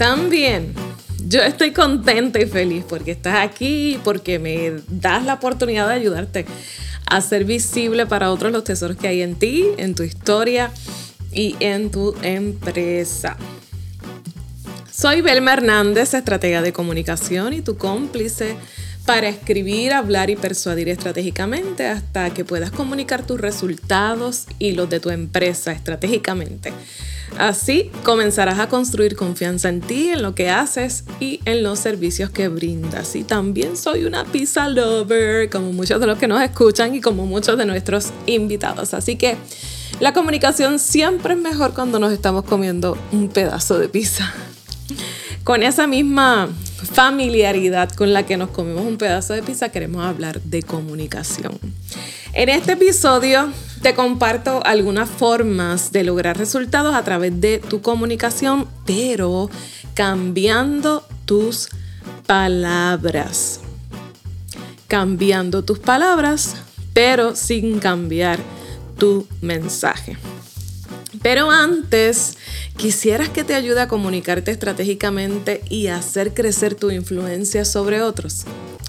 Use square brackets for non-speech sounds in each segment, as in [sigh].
están bien. Yo estoy contenta y feliz porque estás aquí, porque me das la oportunidad de ayudarte a ser visible para otros los tesoros que hay en ti, en tu historia y en tu empresa. Soy Belma Hernández, estratega de comunicación y tu cómplice para escribir, hablar y persuadir estratégicamente hasta que puedas comunicar tus resultados y los de tu empresa estratégicamente. Así comenzarás a construir confianza en ti, en lo que haces y en los servicios que brindas. Y también soy una pizza lover, como muchos de los que nos escuchan y como muchos de nuestros invitados. Así que la comunicación siempre es mejor cuando nos estamos comiendo un pedazo de pizza. Con esa misma familiaridad con la que nos comemos un pedazo de pizza, queremos hablar de comunicación. En este episodio te comparto algunas formas de lograr resultados a través de tu comunicación, pero cambiando tus palabras. Cambiando tus palabras, pero sin cambiar tu mensaje. Pero antes, quisieras que te ayude a comunicarte estratégicamente y hacer crecer tu influencia sobre otros.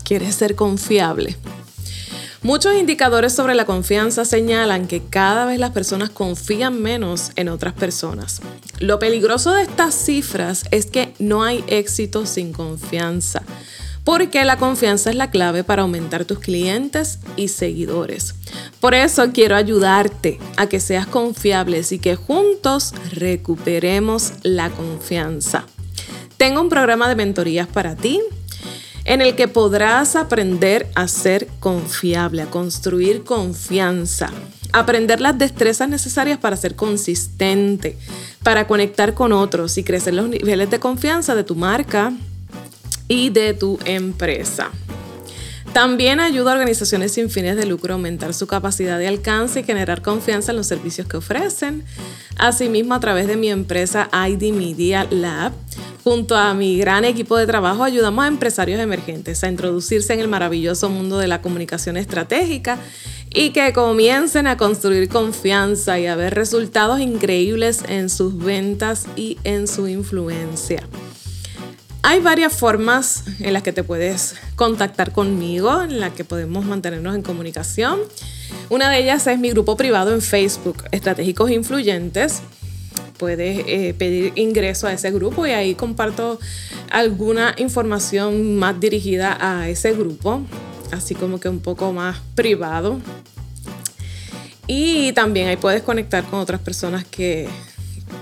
¿Quieres ser confiable? Muchos indicadores sobre la confianza señalan que cada vez las personas confían menos en otras personas. Lo peligroso de estas cifras es que no hay éxito sin confianza, porque la confianza es la clave para aumentar tus clientes y seguidores. Por eso quiero ayudarte a que seas confiable y que juntos recuperemos la confianza. Tengo un programa de mentorías para ti en el que podrás aprender a ser confiable, a construir confianza, aprender las destrezas necesarias para ser consistente, para conectar con otros y crecer los niveles de confianza de tu marca y de tu empresa. También ayuda a organizaciones sin fines de lucro a aumentar su capacidad de alcance y generar confianza en los servicios que ofrecen. Asimismo, a través de mi empresa ID Media Lab, junto a mi gran equipo de trabajo, ayudamos a empresarios emergentes a introducirse en el maravilloso mundo de la comunicación estratégica y que comiencen a construir confianza y a ver resultados increíbles en sus ventas y en su influencia. Hay varias formas en las que te puedes contactar conmigo, en las que podemos mantenernos en comunicación. Una de ellas es mi grupo privado en Facebook, Estratégicos Influyentes. Puedes eh, pedir ingreso a ese grupo y ahí comparto alguna información más dirigida a ese grupo, así como que un poco más privado. Y también ahí puedes conectar con otras personas que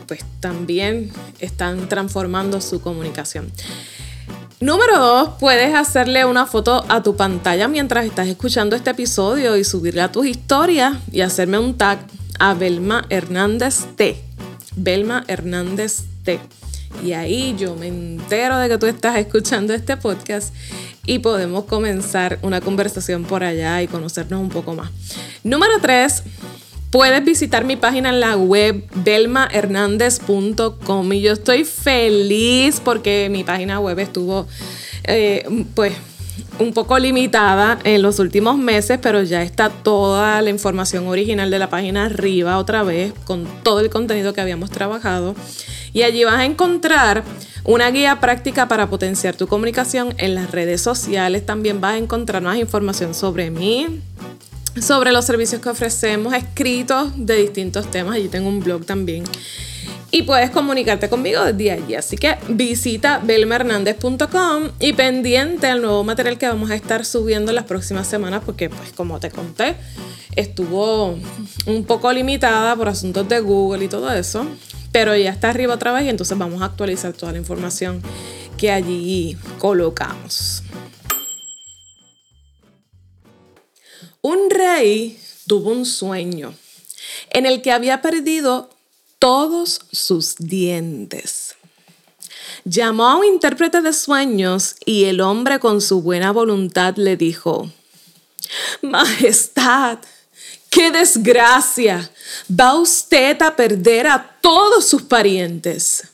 pues también están transformando su comunicación. Número dos, puedes hacerle una foto a tu pantalla mientras estás escuchando este episodio y subirle a tus historias y hacerme un tag a Belma Hernández T. Belma Hernández T. Y ahí yo me entero de que tú estás escuchando este podcast y podemos comenzar una conversación por allá y conocernos un poco más. Número tres, Puedes visitar mi página en la web delmahernandez.com y yo estoy feliz porque mi página web estuvo eh, pues un poco limitada en los últimos meses, pero ya está toda la información original de la página arriba otra vez con todo el contenido que habíamos trabajado. Y allí vas a encontrar una guía práctica para potenciar tu comunicación en las redes sociales. También vas a encontrar más información sobre mí, sobre los servicios que ofrecemos, escritos de distintos temas. Allí tengo un blog también. Y puedes comunicarte conmigo desde allí. Así que visita belmahernandez.com y pendiente al nuevo material que vamos a estar subiendo en las próximas semanas, porque, pues, como te conté, estuvo un poco limitada por asuntos de Google y todo eso. Pero ya está arriba otra vez y entonces vamos a actualizar toda la información que allí colocamos. Un rey tuvo un sueño en el que había perdido todos sus dientes. Llamó a un intérprete de sueños y el hombre con su buena voluntad le dijo, Majestad, qué desgracia, va usted a perder a todos sus parientes.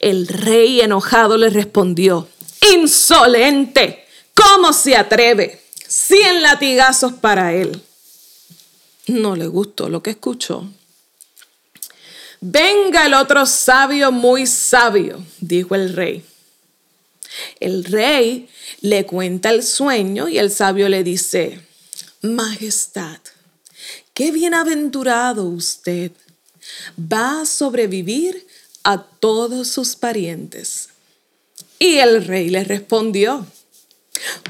El rey enojado le respondió, Insolente, ¿cómo se atreve? 100 latigazos para él. No le gustó lo que escuchó. Venga el otro sabio muy sabio, dijo el rey. El rey le cuenta el sueño y el sabio le dice, Majestad, qué bienaventurado usted. Va a sobrevivir a todos sus parientes. Y el rey le respondió,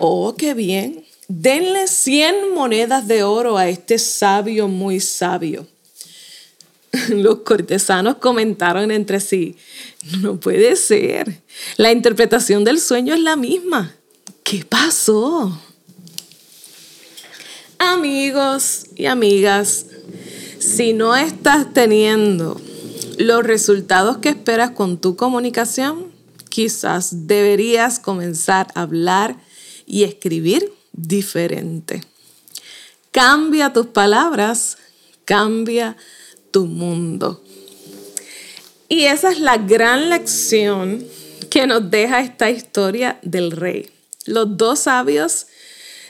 Oh, qué bien, denle cien monedas de oro a este sabio muy sabio. [laughs] Los cortesanos comentaron entre sí, no puede ser, la interpretación del sueño es la misma. ¿Qué pasó? Amigos y amigas, si no estás teniendo los resultados que esperas con tu comunicación, quizás deberías comenzar a hablar y escribir diferente. Cambia tus palabras, cambia tu mundo. Y esa es la gran lección que nos deja esta historia del rey. Los dos sabios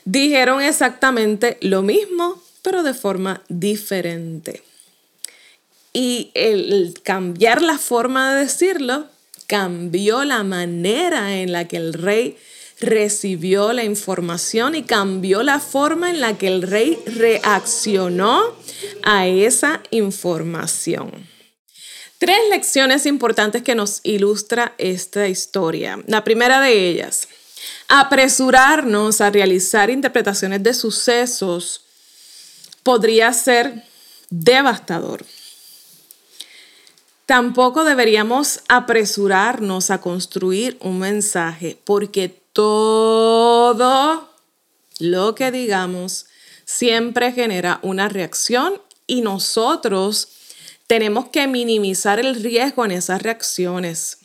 dijeron exactamente lo mismo, pero de forma diferente. Y el cambiar la forma de decirlo cambió la manera en la que el rey recibió la información y cambió la forma en la que el rey reaccionó a esa información. Tres lecciones importantes que nos ilustra esta historia. La primera de ellas, apresurarnos a realizar interpretaciones de sucesos podría ser devastador. Tampoco deberíamos apresurarnos a construir un mensaje porque todo lo que digamos siempre genera una reacción y nosotros tenemos que minimizar el riesgo en esas reacciones,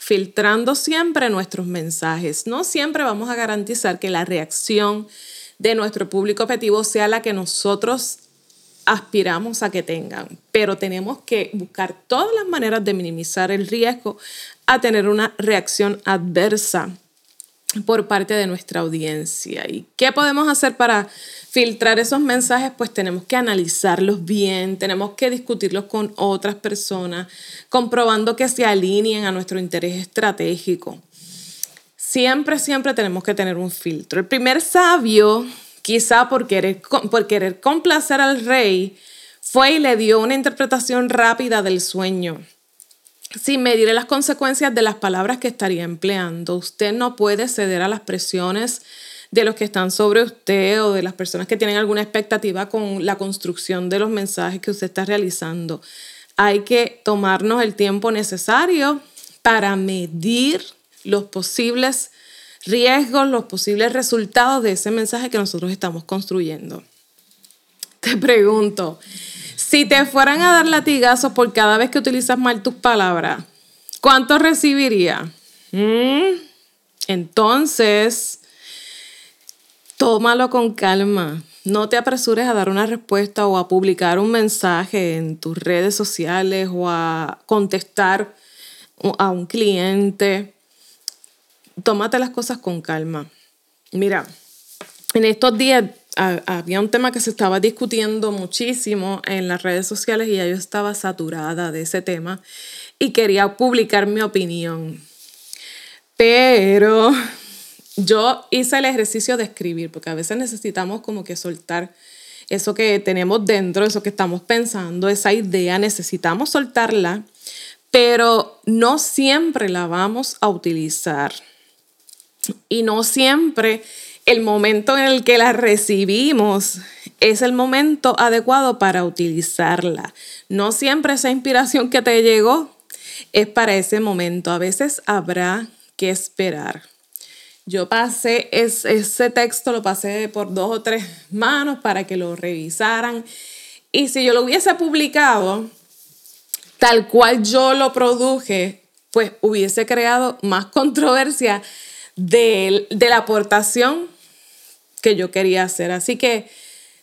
filtrando siempre nuestros mensajes. No siempre vamos a garantizar que la reacción de nuestro público objetivo sea la que nosotros aspiramos a que tengan, pero tenemos que buscar todas las maneras de minimizar el riesgo a tener una reacción adversa por parte de nuestra audiencia. ¿Y qué podemos hacer para filtrar esos mensajes? Pues tenemos que analizarlos bien, tenemos que discutirlos con otras personas, comprobando que se alineen a nuestro interés estratégico. Siempre, siempre tenemos que tener un filtro. El primer sabio, quizá por querer, por querer complacer al rey, fue y le dio una interpretación rápida del sueño sin medir las consecuencias de las palabras que estaría empleando. Usted no puede ceder a las presiones de los que están sobre usted o de las personas que tienen alguna expectativa con la construcción de los mensajes que usted está realizando. Hay que tomarnos el tiempo necesario para medir los posibles riesgos, los posibles resultados de ese mensaje que nosotros estamos construyendo. Te pregunto, si te fueran a dar latigazos por cada vez que utilizas mal tus palabras, ¿cuánto recibiría? Mm, entonces, tómalo con calma. No te apresures a dar una respuesta o a publicar un mensaje en tus redes sociales o a contestar a un cliente. Tómate las cosas con calma. Mira, en estos días había un tema que se estaba discutiendo muchísimo en las redes sociales y ya yo estaba saturada de ese tema y quería publicar mi opinión. Pero yo hice el ejercicio de escribir, porque a veces necesitamos como que soltar eso que tenemos dentro, eso que estamos pensando, esa idea, necesitamos soltarla, pero no siempre la vamos a utilizar. Y no siempre el momento en el que la recibimos es el momento adecuado para utilizarla. No siempre esa inspiración que te llegó es para ese momento. A veces habrá que esperar. Yo pasé ese texto, lo pasé por dos o tres manos para que lo revisaran. Y si yo lo hubiese publicado tal cual yo lo produje, pues hubiese creado más [laughs] controversia de, de la aportación que yo quería hacer. Así que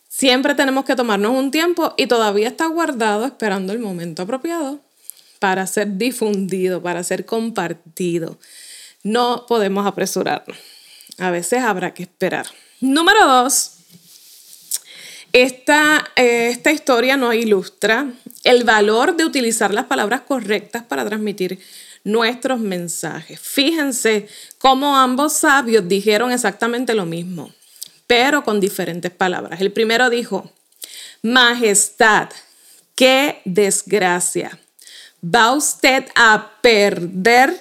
siempre tenemos que tomarnos un tiempo y todavía está guardado esperando el momento apropiado para ser difundido, para ser compartido. No podemos apresurarnos. A veces habrá que esperar. Número dos, Esta, eh, esta historia nos ilustra el valor de utilizar las palabras correctas para transmitir nuestros mensajes. Fíjense cómo ambos sabios dijeron exactamente lo mismo, pero con diferentes palabras. El primero dijo, Majestad, qué desgracia. Va usted a perder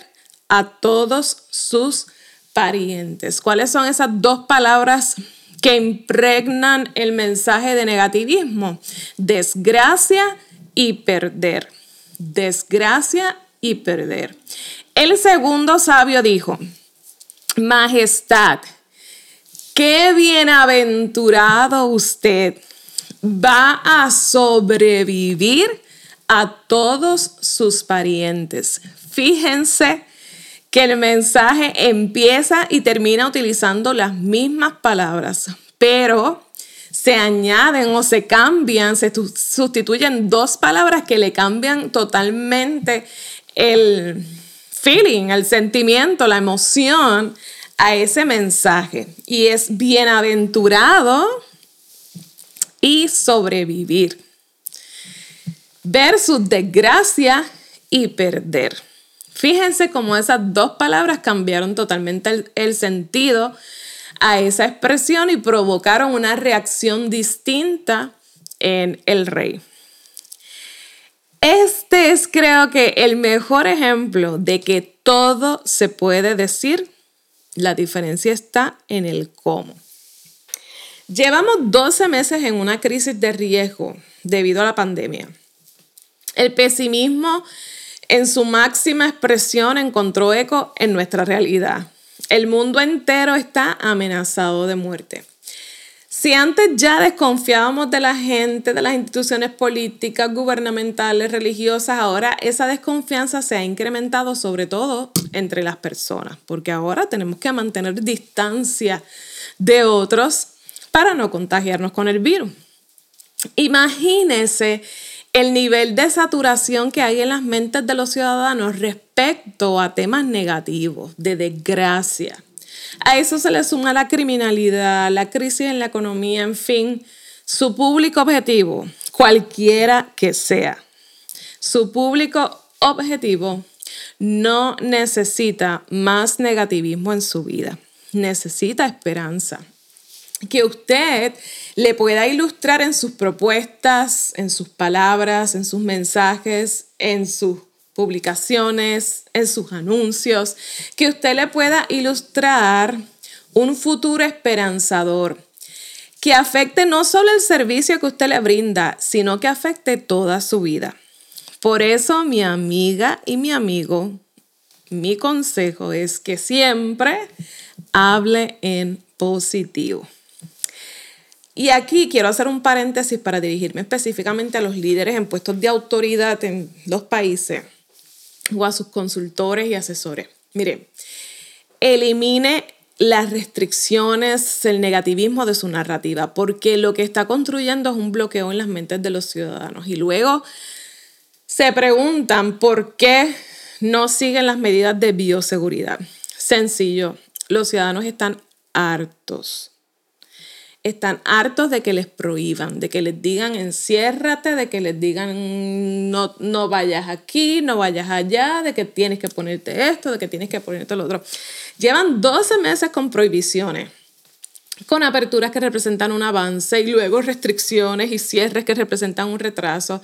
a todos sus parientes. ¿Cuáles son esas dos palabras que impregnan el mensaje de negativismo? Desgracia y perder. Desgracia y perder. El segundo sabio dijo, Majestad, qué bienaventurado usted va a sobrevivir a todos sus parientes. Fíjense que el mensaje empieza y termina utilizando las mismas palabras, pero se añaden o se cambian, se sustituyen dos palabras que le cambian totalmente el feeling, el sentimiento, la emoción a ese mensaje. Y es bienaventurado y sobrevivir versus desgracia y perder. Fíjense cómo esas dos palabras cambiaron totalmente el, sentido a esa expresión y provocaron una reacción distinta en el rey. Este es creo que el mejor ejemplo de que todo se puede decir. La diferencia está en el cómo. Llevamos 12 meses en una crisis de riesgo debido a la pandemia. El pesimismo en su máxima expresión encontró eco en nuestra realidad. El mundo entero está amenazado de muerte. Si antes ya desconfiábamos de la gente, de las instituciones políticas, gubernamentales, religiosas, ahora esa desconfianza se ha incrementado sobre todo entre las personas, porque ahora tenemos que mantener distancia de otros para no contagiarnos con el virus. Imagínese el nivel de saturación que hay en las mentes de los ciudadanos respecto a temas negativos, de desgracia. A eso se le suma la criminalidad, la crisis en la economía, en fin, su público objetivo, cualquiera que sea. Su público objetivo no necesita más negativismo en su vida, necesita esperanza que usted le pueda ilustrar en sus propuestas, en sus palabras, en sus mensajes, en sus publicaciones, en sus anuncios, que usted le pueda ilustrar un futuro esperanzador que afecte no solo el servicio que usted le brinda, sino que afecte toda su vida. Por eso mi amiga y mi amigo, mi consejo es que siempre hable en positivo. Y aquí quiero hacer un paréntesis para dirigirme específicamente a los líderes en puestos de autoridad en los países o a sus consultores y asesores. Mire, elimine las restricciones, el negativismo de su narrativa, porque lo que está construyendo es un bloqueo en las mentes de los ciudadanos. Y luego se preguntan por qué no siguen las medidas de bioseguridad. Sencillo, los ciudadanos están hartos están hartos de que les prohíban, de que les digan enciérrate, de que les digan no, no vayas aquí, no vayas allá, de que tienes que ponerte esto, de que tienes que ponerte lo otro. Llevan 12 meses con prohibiciones, con aperturas que representan un avance y luego restricciones y cierres que representan un retraso,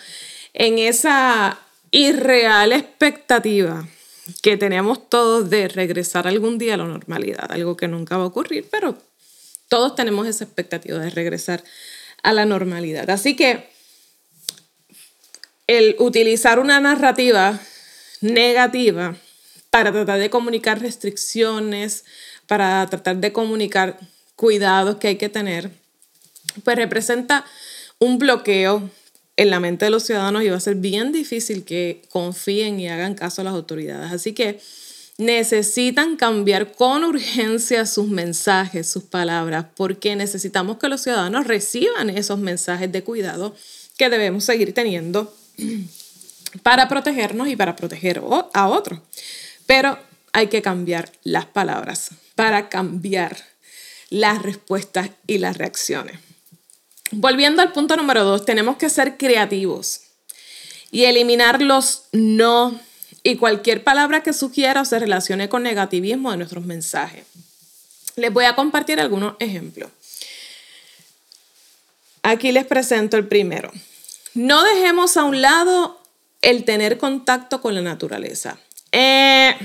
en esa irreal expectativa que tenemos todos de regresar algún día a la normalidad, algo que nunca va a ocurrir, pero todos tenemos esa expectativa de regresar a la normalidad. Así que el utilizar una narrativa negativa para tratar de comunicar restricciones, para tratar de comunicar cuidados que hay que tener, pues representa un bloqueo en la mente de los ciudadanos y va a ser bien difícil que confíen y hagan caso a las autoridades. Así que necesitan cambiar con urgencia sus mensajes, sus palabras, porque necesitamos que los ciudadanos reciban esos mensajes de cuidado que debemos seguir teniendo [clears throat] para protegernos y para proteger a otros. Pero hay que cambiar las palabras para cambiar las respuestas y las reacciones. Volviendo al punto número dos, tenemos que ser creativos y eliminar los no y cualquier palabra que sugiera o se relacione con negativismo de nuestros mensajes. Les voy a compartir algunos ejemplos. Aquí les presento el primero. No dejemos a un lado el tener contacto con la naturaleza. Eh,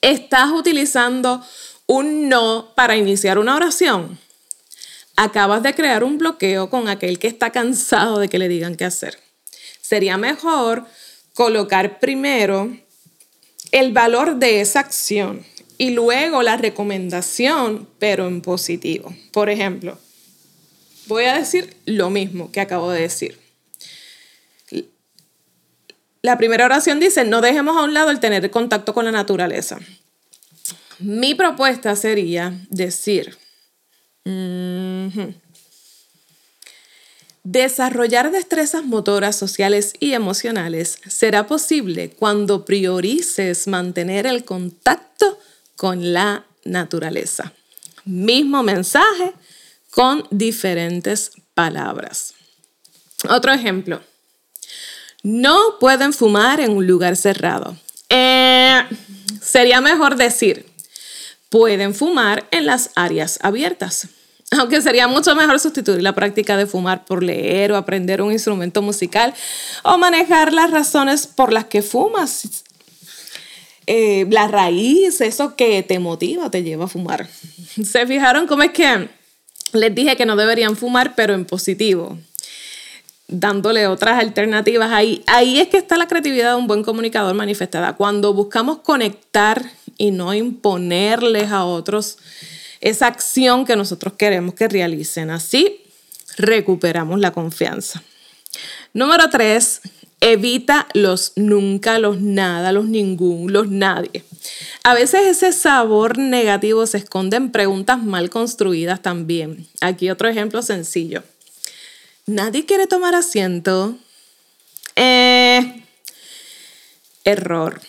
estás utilizando un no para iniciar una oración. Acabas de crear un bloqueo con aquel que está cansado de que le digan qué hacer. Sería mejor colocar primero el valor de esa acción y luego la recomendación, pero en positivo. Por ejemplo, voy a decir lo mismo que acabo de decir. La primera oración dice, no dejemos a un lado el tener contacto con la naturaleza. Mi propuesta sería decir, desarrollar destrezas motoras, sociales y emocionales será posible cuando priorices mantener el contacto con la naturaleza. Mismo mensaje con diferentes palabras. Otro ejemplo. No pueden fumar en un lugar cerrado. Eh, sería mejor decir, pueden fumar en las áreas abiertas. Aunque sería mucho mejor sustituir la práctica de fumar por leer o aprender un instrumento musical o manejar las razones por las que fumas. Eh, la raíz, eso que te motiva, te lleva a fumar. ¿Se fijaron cómo es que les dije que no deberían fumar, pero en positivo? dándole otras alternativas ahí. Ahí es que está la creatividad de un buen comunicador manifestada. Cuando buscamos conectar y no imponerles a otros esa acción que nosotros queremos que realicen. Así recuperamos la confianza. Número tres, evita los nunca, los nada, los ningún, los nadie. A veces ese sabor negativo se esconde en preguntas mal construidas también. Aquí otro ejemplo sencillo. Nadie quiere tomar asiento. Eh, error.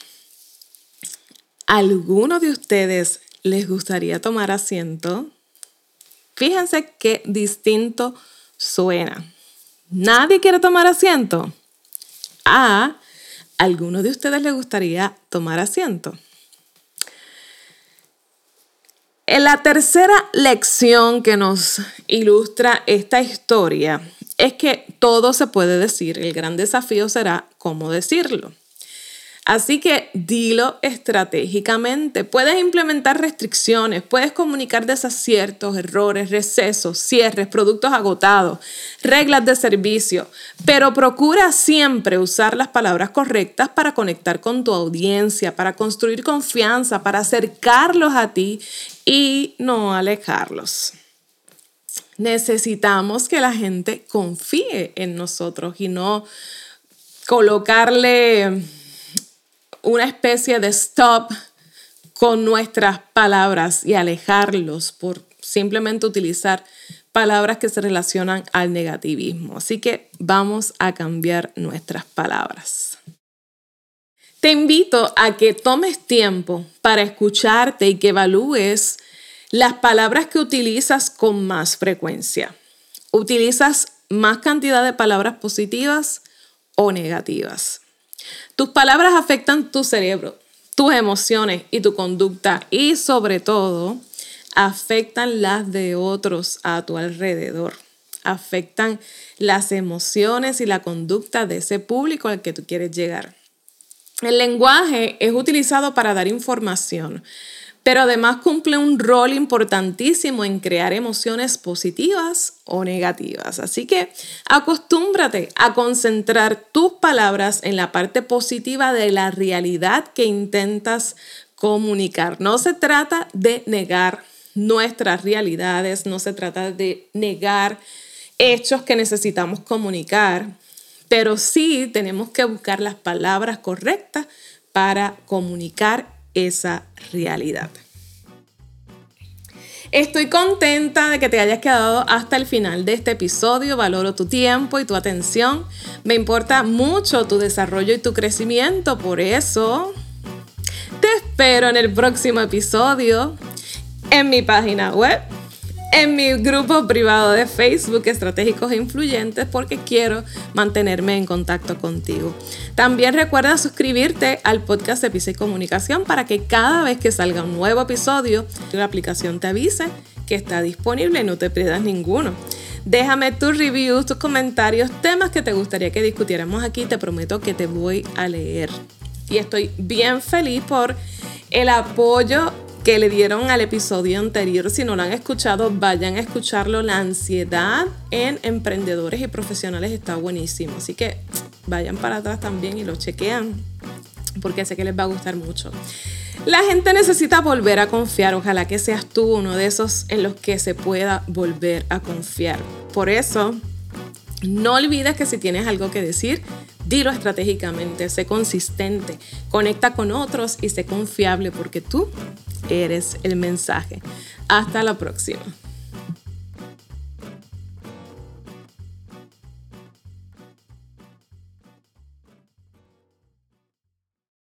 ¿Alguno de ustedes les gustaría tomar asiento? Fíjense qué distinto suena. ¿Nadie quiere tomar asiento? ¿A alguno de ustedes les gustaría tomar asiento? En la tercera lección que nos ilustra esta historia es que todo se puede decir, el gran desafío será cómo decirlo. Así que dilo estratégicamente. Puedes implementar restricciones, puedes comunicar desaciertos, errores, recesos, cierres, productos agotados, reglas de servicio, pero procura siempre usar las palabras correctas para conectar con tu audiencia, para construir confianza, para acercarlos a ti y no alejarlos necesitamos que la gente confíe en nosotros y no colocarle una especie de stop con nuestras palabras y alejarlos por simplemente utilizar palabras que se relacionan al negativismo. Así que vamos a cambiar nuestras palabras. Te invito a que tomes tiempo para escucharte y que evalúes las palabras que utilizas con más frecuencia. ¿Utilizas más cantidad de palabras positivas o negativas? Tus palabras afectan tu cerebro, tus emociones y tu conducta y sobre todo afectan las de otros a tu alrededor. Afectan las emociones y la conducta de ese público al que tú quieres llegar. El lenguaje es utilizado para dar información, pero además cumple un rol importantísimo en crear emociones positivas o negativas. Así que acostúmbrate a concentrar tus palabras en la parte positiva de la realidad que intentas comunicar. No se trata de negar nuestras realidades, no se trata de negar hechos que necesitamos comunicar, pero sí tenemos que buscar las palabras correctas para comunicar esa realidad. Estoy contenta de que te hayas quedado hasta el final de este episodio. Valoro tu tiempo y tu atención. Me importa mucho tu desarrollo y tu crecimiento. Por eso, te espero en el próximo episodio en mi página web en mi grupo privado de Facebook Estratégicos e Influyentes porque quiero mantenerme en contacto contigo. También recuerda suscribirte al podcast de Pisa y Comunicación para que cada vez que salga un nuevo episodio, la aplicación te avise que está disponible y no te pierdas ninguno. Déjame tus reviews, tus comentarios, temas que te gustaría que discutiéramos aquí. Te prometo que te voy a leer. Y estoy bien feliz por el apoyo que le dieron al episodio anterior. Si no lo han escuchado, vayan a escucharlo. La ansiedad en emprendedores y profesionales está buenísimo. Así que vayan para atrás también y lo chequean porque sé que les va a gustar mucho. La gente necesita volver a confiar. Ojalá que seas tú uno de esos en los que se pueda volver a confiar. Por eso, no olvides que si tienes algo que decir, dilo estratégicamente, sé consistente, conecta con otros y sé confiable porque tú eres el mensaje. Hasta la próxima.